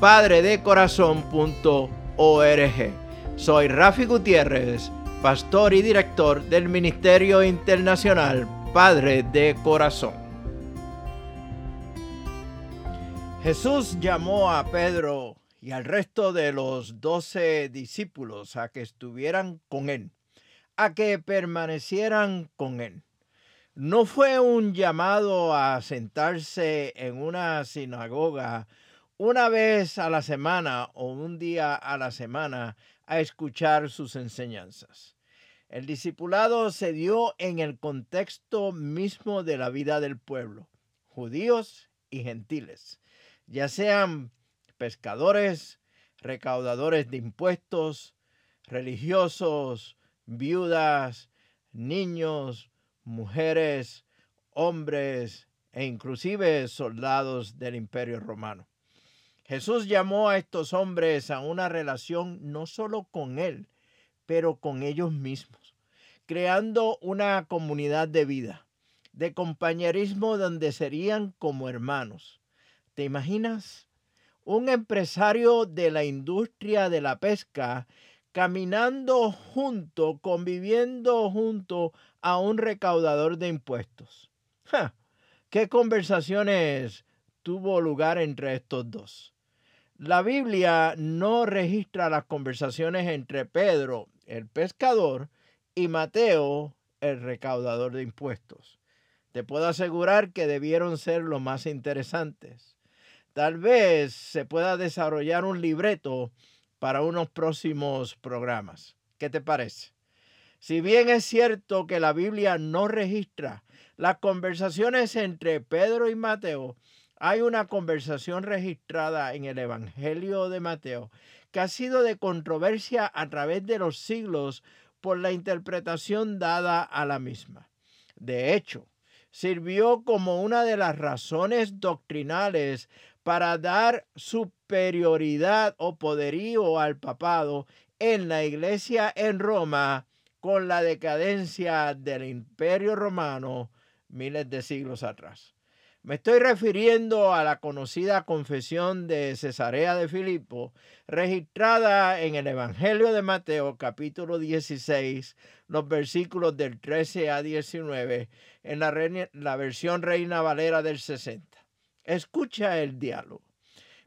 www.padredecorazon.org Soy Rafi Gutiérrez, pastor y director del Ministerio Internacional Padre de Corazón. Jesús llamó a Pedro y al resto de los doce discípulos a que estuvieran con él, a que permanecieran con él. No fue un llamado a sentarse en una sinagoga una vez a la semana o un día a la semana a escuchar sus enseñanzas. El discipulado se dio en el contexto mismo de la vida del pueblo, judíos y gentiles, ya sean pescadores, recaudadores de impuestos, religiosos, viudas, niños, mujeres, hombres e inclusive soldados del imperio romano. Jesús llamó a estos hombres a una relación no solo con Él, pero con ellos mismos, creando una comunidad de vida, de compañerismo donde serían como hermanos. ¿Te imaginas? un empresario de la industria de la pesca caminando junto, conviviendo junto a un recaudador de impuestos. ¿Qué conversaciones tuvo lugar entre estos dos? La Biblia no registra las conversaciones entre Pedro, el pescador, y Mateo, el recaudador de impuestos. Te puedo asegurar que debieron ser los más interesantes tal vez se pueda desarrollar un libreto para unos próximos programas. ¿Qué te parece? Si bien es cierto que la Biblia no registra las conversaciones entre Pedro y Mateo, hay una conversación registrada en el Evangelio de Mateo que ha sido de controversia a través de los siglos por la interpretación dada a la misma. De hecho, sirvió como una de las razones doctrinales para dar superioridad o poderío al papado en la iglesia en Roma con la decadencia del imperio romano miles de siglos atrás. Me estoy refiriendo a la conocida confesión de Cesarea de Filipo, registrada en el Evangelio de Mateo capítulo 16, los versículos del 13 a 19, en la, versión Reina Valera del 60. Escucha el diálogo.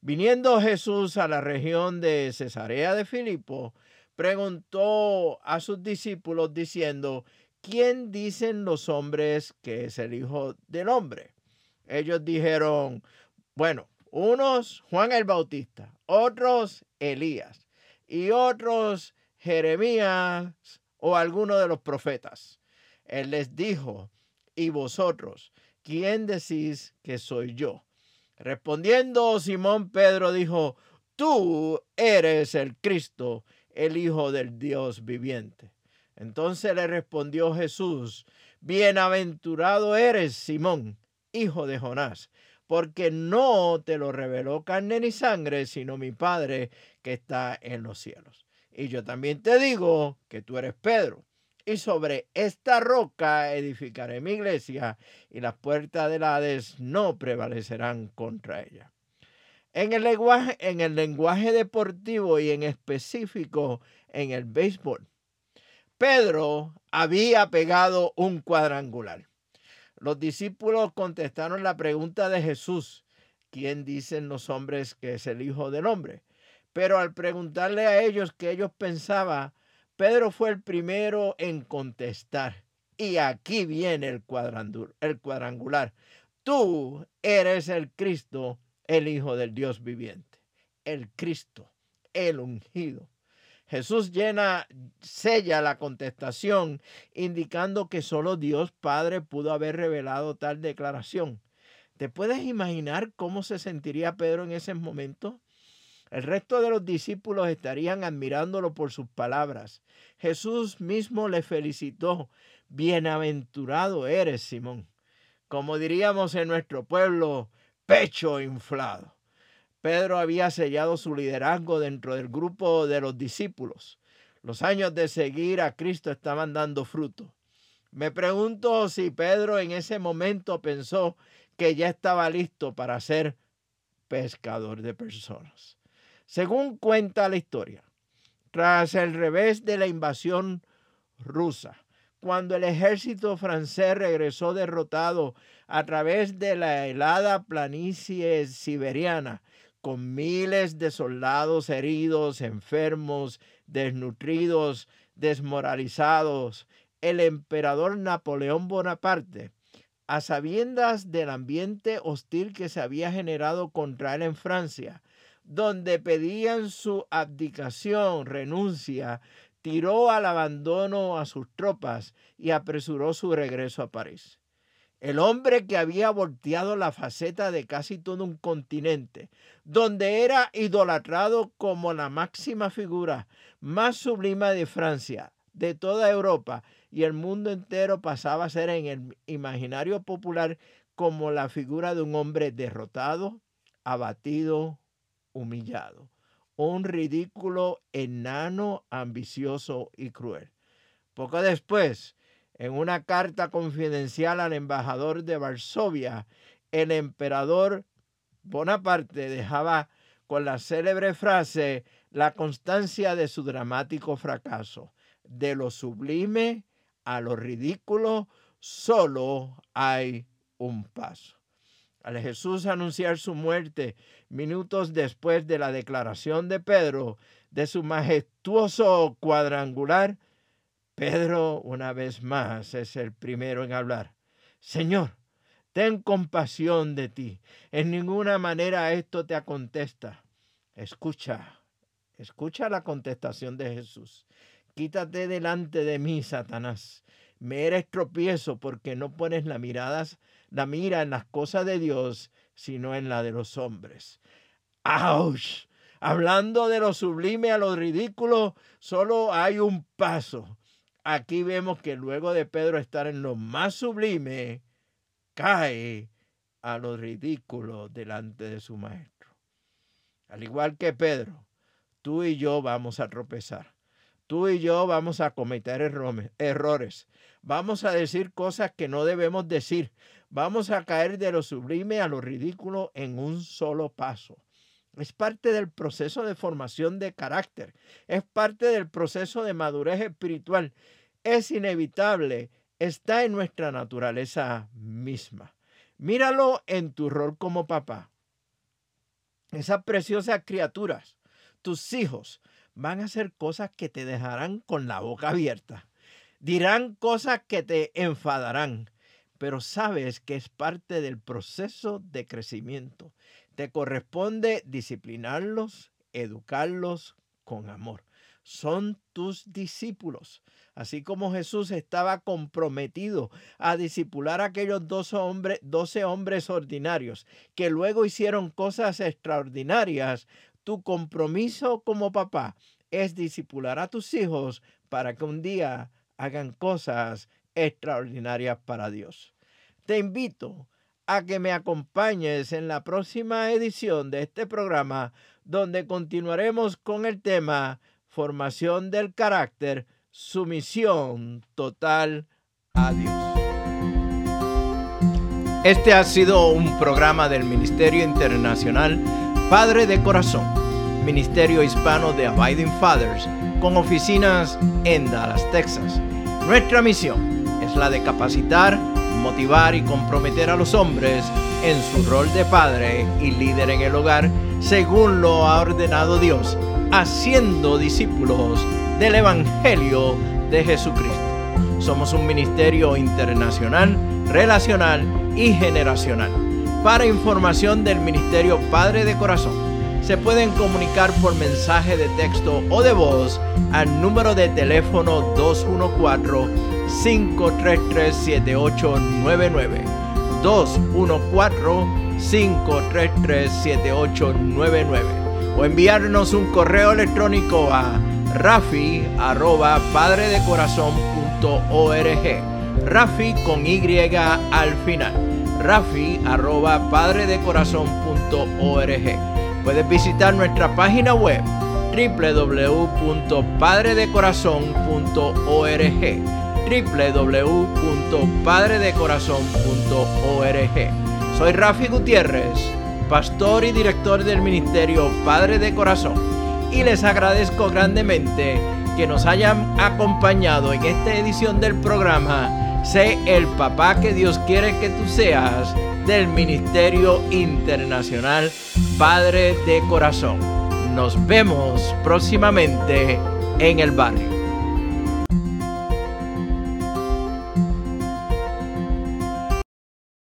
Viniendo Jesús a la región de Cesarea de Filipo, preguntó a sus discípulos diciendo, ¿quién dicen los hombres que es el Hijo del Hombre? Ellos dijeron, bueno, unos Juan el Bautista, otros Elías y otros Jeremías o alguno de los profetas. Él les dijo, ¿y vosotros quién decís que soy yo? Respondiendo Simón Pedro dijo, tú eres el Cristo, el Hijo del Dios viviente. Entonces le respondió Jesús, bienaventurado eres Simón, hijo de Jonás, porque no te lo reveló carne ni sangre, sino mi Padre que está en los cielos. Y yo también te digo que tú eres Pedro, y sobre esta roca edificaré mi iglesia y las puertas del Hades no prevalecerán contra ella. En el, lenguaje, en el lenguaje deportivo y en específico en el béisbol, Pedro había pegado un cuadrangular. Los discípulos contestaron la pregunta de Jesús, ¿quién dicen los hombres que es el Hijo del Hombre? Pero al preguntarle a ellos qué ellos pensaban, Pedro fue el primero en contestar. Y aquí viene el cuadrangular. Tú eres el Cristo, el Hijo del Dios viviente. El Cristo, el ungido. Jesús llena, sella la contestación, indicando que solo Dios Padre pudo haber revelado tal declaración. ¿Te puedes imaginar cómo se sentiría Pedro en ese momento? El resto de los discípulos estarían admirándolo por sus palabras. Jesús mismo le felicitó. Bienaventurado eres, Simón. Como diríamos en nuestro pueblo, pecho inflado. Pedro había sellado su liderazgo dentro del grupo de los discípulos. Los años de seguir a Cristo estaban dando fruto. Me pregunto si Pedro en ese momento pensó que ya estaba listo para ser pescador de personas. Según cuenta la historia, tras el revés de la invasión rusa, cuando el ejército francés regresó derrotado a través de la helada planicie siberiana, con miles de soldados heridos, enfermos, desnutridos, desmoralizados, el emperador Napoleón Bonaparte a sabiendas del ambiente hostil que se había generado contra él en Francia, donde pedían su abdicación, renuncia, tiró al abandono a sus tropas y apresuró su regreso a París. El hombre que había volteado la faceta de casi todo un continente, donde era idolatrado como la máxima figura más sublime de Francia, de toda Europa y el mundo entero pasaba a ser en el imaginario popular como la figura de un hombre derrotado, abatido, humillado. Un ridículo enano, ambicioso y cruel. Poco después, en una carta confidencial al embajador de Varsovia, el emperador Bonaparte dejaba con la célebre frase la constancia de su dramático fracaso. De lo sublime a lo ridículo, solo hay un paso. Al Jesús anunciar su muerte minutos después de la declaración de Pedro de su majestuoso cuadrangular, Pedro una vez más es el primero en hablar. Señor, ten compasión de ti. En ninguna manera esto te acontesta. Escucha, escucha la contestación de Jesús. Quítate delante de mí, Satanás. Me eres tropiezo porque no pones la mirada, la mira en las cosas de Dios, sino en la de los hombres. ¡Auch! Hablando de lo sublime a lo ridículo, solo hay un paso. Aquí vemos que luego de Pedro estar en lo más sublime, cae a lo ridículo delante de su maestro. Al igual que Pedro, tú y yo vamos a tropezar. Tú y yo vamos a cometer errores. Vamos a decir cosas que no debemos decir. Vamos a caer de lo sublime a lo ridículo en un solo paso. Es parte del proceso de formación de carácter. Es parte del proceso de madurez espiritual. Es inevitable. Está en nuestra naturaleza misma. Míralo en tu rol como papá. Esas preciosas criaturas, tus hijos, van a hacer cosas que te dejarán con la boca abierta. Dirán cosas que te enfadarán, pero sabes que es parte del proceso de crecimiento. Te corresponde disciplinarlos, educarlos con amor. Son tus discípulos. Así como Jesús estaba comprometido a discipular a aquellos 12 hombres, 12 hombres ordinarios que luego hicieron cosas extraordinarias, tu compromiso como papá es disipular a tus hijos para que un día hagan cosas extraordinarias para Dios. Te invito a que me acompañes en la próxima edición de este programa donde continuaremos con el tema formación del carácter, sumisión total a Dios. Este ha sido un programa del Ministerio Internacional Padre de Corazón, Ministerio Hispano de Abiding Fathers, con oficinas en Dallas, Texas. Nuestra misión la de capacitar, motivar y comprometer a los hombres en su rol de padre y líder en el hogar según lo ha ordenado Dios, haciendo discípulos del Evangelio de Jesucristo. Somos un ministerio internacional, relacional y generacional. Para información del Ministerio Padre de Corazón, se pueden comunicar por mensaje de texto o de voz al número de teléfono 214-533-7899. 214-533-7899. O enviarnos un correo electrónico a rafi arroba padredecorazon.org. Rafi con Y al final. Rafi arroba padredecorazon.org. Puedes visitar nuestra página web www.padredecorazon.org www.padredecorazon.org Soy Rafi Gutiérrez, pastor y director del ministerio Padre de Corazón y les agradezco grandemente que nos hayan acompañado en esta edición del programa Sé el papá que Dios quiere que tú seas del Ministerio Internacional Padre de Corazón. Nos vemos próximamente en el barrio.